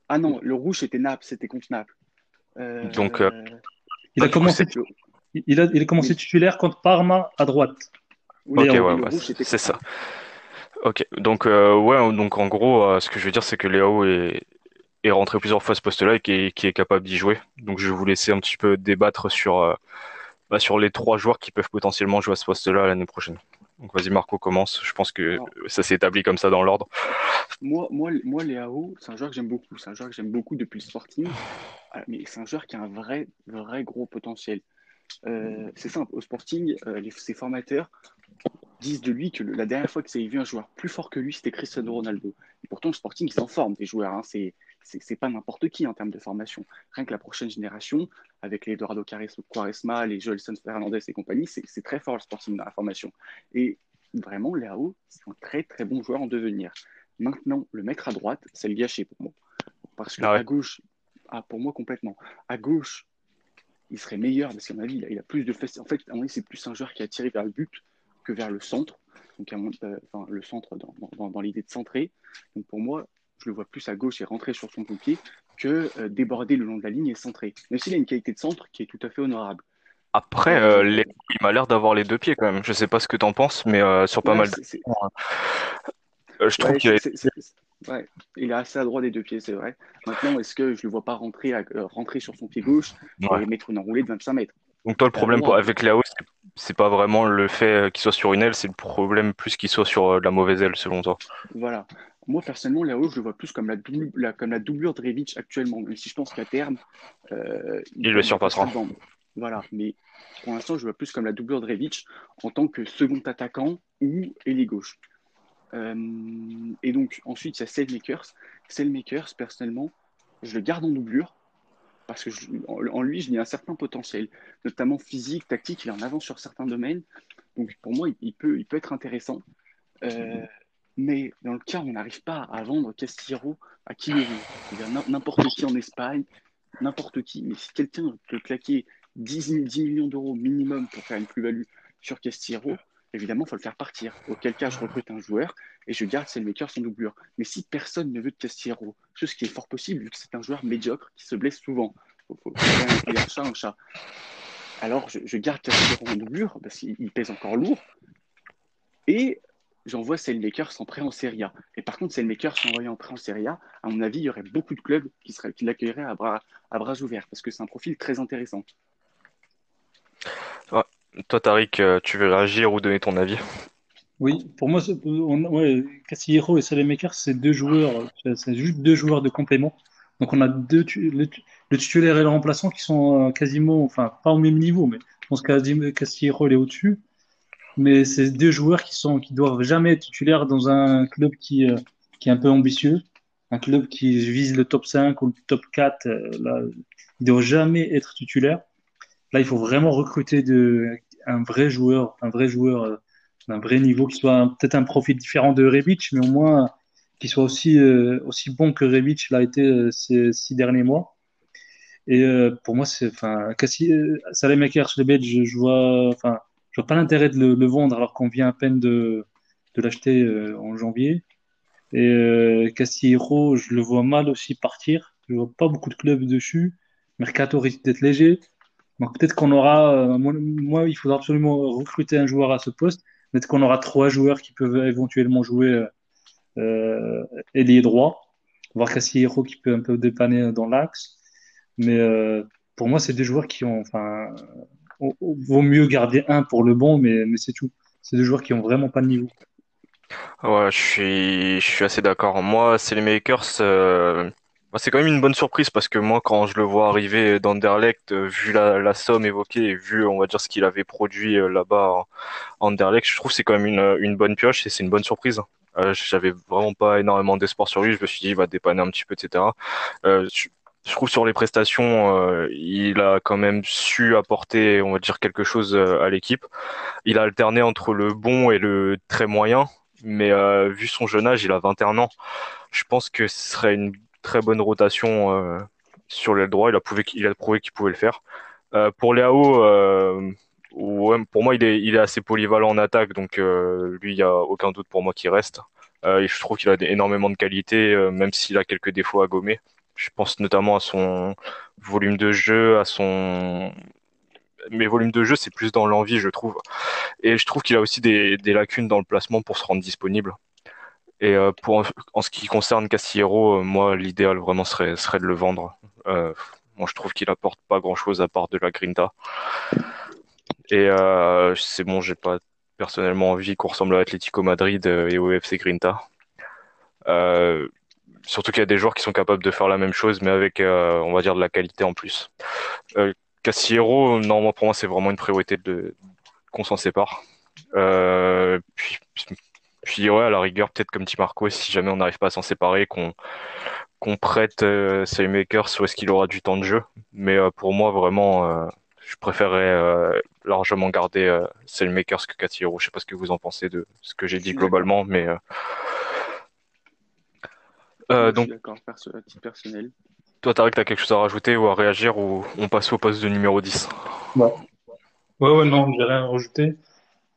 Ah non, le rouge c'était Naples, c'était contre Naples. Euh, Donc, il, a commencé, il, a, il a commencé titulaire contre Parma à droite. ok, ouais, c'est ça. Ok, donc ouais, donc en gros, ce que je veux dire, c'est que Léao est, est rentré plusieurs fois à ce poste-là et qui est, qui est capable d'y jouer. Donc je vais vous laisser un petit peu débattre sur, euh, bah, sur les trois joueurs qui peuvent potentiellement jouer à ce poste-là l'année prochaine. Donc vas-y Marco, commence. Je pense que ça s'est établi comme ça dans l'ordre. Moi, moi, moi Léao, c'est un joueur que j'aime beaucoup. C'est un joueur que j'aime beaucoup depuis le Sporting. Ah, mais c'est un joueur qui a un vrai, vrai gros potentiel. Euh, c'est simple, au Sporting, euh, les, ses formateurs disent de lui que la dernière fois que avez vu un joueur plus fort que lui, c'était Cristiano Ronaldo. Et pourtant, le Sporting, ils s'en forme des joueurs. Hein. C'est c'est pas n'importe qui en termes de formation. Rien que la prochaine génération, avec les Eduardo Quaresma, les Joelson Fernandez et compagnie, c'est très fort le sporting dans la formation. Et vraiment, Léao, c'est un très très bon joueur en devenir. Maintenant, le mettre à droite, c'est le gâcher pour moi. Parce qu'à ah gauche, ah, pour moi complètement, à gauche, il serait meilleur parce qu'à mon avis, il a, plus de fesses. En fait, à mon avis, c'est plus un joueur qui a tiré vers le but que vers le centre. Donc, euh, enfin, le centre dans, dans, dans l'idée de centrer. Donc, pour moi, je le vois plus à gauche et rentrer sur son pied que euh, déborder le long de la ligne et centrer. Même s'il a une qualité de centre qui est tout à fait honorable. Après, euh, il m'a l'air d'avoir les deux pieds quand même. Je sais pas ce que tu en penses, mais euh, sur pas mal de. je trouve qu'il ouais, il est assez à droit des deux pieds, c'est vrai. Maintenant, est-ce que je le vois pas rentrer, rentrer sur son pied gauche et mettre une enroulée de 25 mètres? Donc toi, le problème avec Léo, c'est pas vraiment le fait qu'il soit sur une aile, c'est le problème plus qu'il soit sur la mauvaise aile, selon toi. Voilà. Moi, personnellement, Léo, je le vois plus comme la, la, comme la doublure de actuellement, même si je pense qu'à terme, euh, il, le surpassera. Voilà, mais pour l'instant, je le vois plus comme la doublure de en tant que second attaquant ou ailier gauche. Euh, et donc, ensuite, il y a Cellmakers. Cellmakers, personnellement, je le garde en doublure parce que en, lui, je un certain potentiel, notamment physique, tactique. Il est en avance sur certains domaines. Donc, pour moi, il, peut, il peut être intéressant. Euh, mais dans le cas où on n'arrive pas à vendre Castillero à qui veut, n'importe qui en Espagne, n'importe qui, mais si quelqu'un peut claquer 10, 10 millions d'euros minimum pour faire une plus-value sur Castillero, évidemment, il faut le faire partir. Auquel cas, je recrute un joueur et je garde Selmaker sans doublure. Mais si personne ne veut de Castillero, ce qui est fort possible, vu que c'est un joueur médiocre qui se blesse souvent, faut, faut, un chat un chat. Alors, je, je garde Castillero en doublure parce qu'il pèse encore lourd. Et j'envoie Sailmakers en prêt en Serie A. Et par contre, Sailmakers s'envoyant en prêt en Serie A, à mon avis, il y aurait beaucoup de clubs qui, seraient, qui l'accueilleraient à bras, à bras ouverts parce que c'est un profil très intéressant. toi, Tariq, euh, tu veux réagir ou donner ton avis? Oui, pour moi, on, ouais, Casillero et Sailmakers, c'est deux joueurs, c'est juste deux joueurs de complément. Donc on a deux, le, titulaire et le remplaçant qui sont euh, quasiment, enfin pas au même niveau, mais je pense que Casillero est au-dessus mais c'est deux joueurs qui sont qui doivent jamais être titulaires dans un club qui, euh, qui est un peu ambitieux, un club qui vise le top 5 ou le top 4. Euh, là, ils doivent jamais être titulaires. Là, il faut vraiment recruter de, un vrai joueur, un vrai joueur euh, d'un vrai niveau, qui soit peut-être un profil différent de Rebic, mais au moins qui soit aussi aussi bon que Rebic l'a été ces six derniers mois. Et pour moi, c'est enfin, Salem le Belge, je vois, enfin je vois pas l'intérêt de le, vendre alors qu'on vient à peine de, de l'acheter euh, en janvier. Et euh, Castillero, je le vois mal aussi partir. Je vois pas beaucoup de clubs dessus. Mercato risque d'être léger. Donc peut-être qu'on aura, euh, moi, moi, il faudra absolument recruter un joueur à ce poste. Peut-être qu'on aura trois joueurs qui peuvent éventuellement jouer euh, ailier droit, voir Cassiero qui peut un peu dépanner dans l'axe. Mais euh, pour moi, c'est des joueurs qui ont, enfin, vaut mieux garder un pour le bon, mais, c'est tout. C'est des joueurs qui ont vraiment pas de niveau. Ouais, je suis, je suis assez d'accord. Moi, c'est les Makers. Euh, c'est quand même une bonne surprise parce que moi, quand je le vois arriver d'Anderlecht, euh, vu la, somme évoquée vu, on va dire, ce qu'il avait produit euh, là-bas en Anderlecht, je trouve que c'est quand même une, une bonne pioche et c'est une bonne surprise. J'avais vraiment pas énormément d'espoir sur lui. Je me suis dit, il va dépanner un petit peu, etc. Euh, je, je trouve sur les prestations, euh, il a quand même su apporter, on va dire, quelque chose à l'équipe. Il a alterné entre le bon et le très moyen, mais vu son jeune âge, il a 21 ans. Je pense que ce serait une très bonne rotation sur l'aile droit. Il a prouvé qu'il pouvait le faire. pour Léao, ouais, pour moi, il est, assez polyvalent en attaque, donc euh, lui, il y a aucun doute pour moi qu'il reste. Euh, et je trouve qu'il a énormément de qualité, euh, même s'il a quelques défauts à gommer. Je pense notamment à son volume de jeu, à son mais volume de jeu, c'est plus dans l'envie, je trouve. Et je trouve qu'il a aussi des, lacunes dans le placement pour se rendre disponible. Et euh, pour en ce qui concerne Castillero, euh, moi, l'idéal vraiment serait, de le vendre. Euh, moi, je trouve qu'il apporte pas grand-chose à part de la grinta. Et c'est bon, j'ai pas personnellement envie qu'on ressemble à Atlético Madrid et au FC Grinta. Surtout qu'il y a des joueurs qui sont capables de faire la même chose, mais avec, euh, on va dire, de la qualité en plus. Euh, Cassiero, non, pour moi, c'est vraiment une priorité de qu'on s'en sépare. Euh, puis, puis, ouais, à la rigueur, peut-être comme dit Marco, si jamais on n'arrive pas à s'en séparer, qu'on qu'on prête euh, soit est-ce qu'il aura du temps de jeu. Mais euh, pour moi, vraiment, je préférerais largement garder euh, Makers que Katiro. Je sais pas ce que vous en pensez de ce que j'ai dit globalement, mais euh... Donc, d'accord, perso personnel. Toi, Tarek, t'as quelque chose à rajouter ou à réagir ou on passe au poste de numéro 10 Ouais, ouais, ouais non, j'ai rien à rajouter.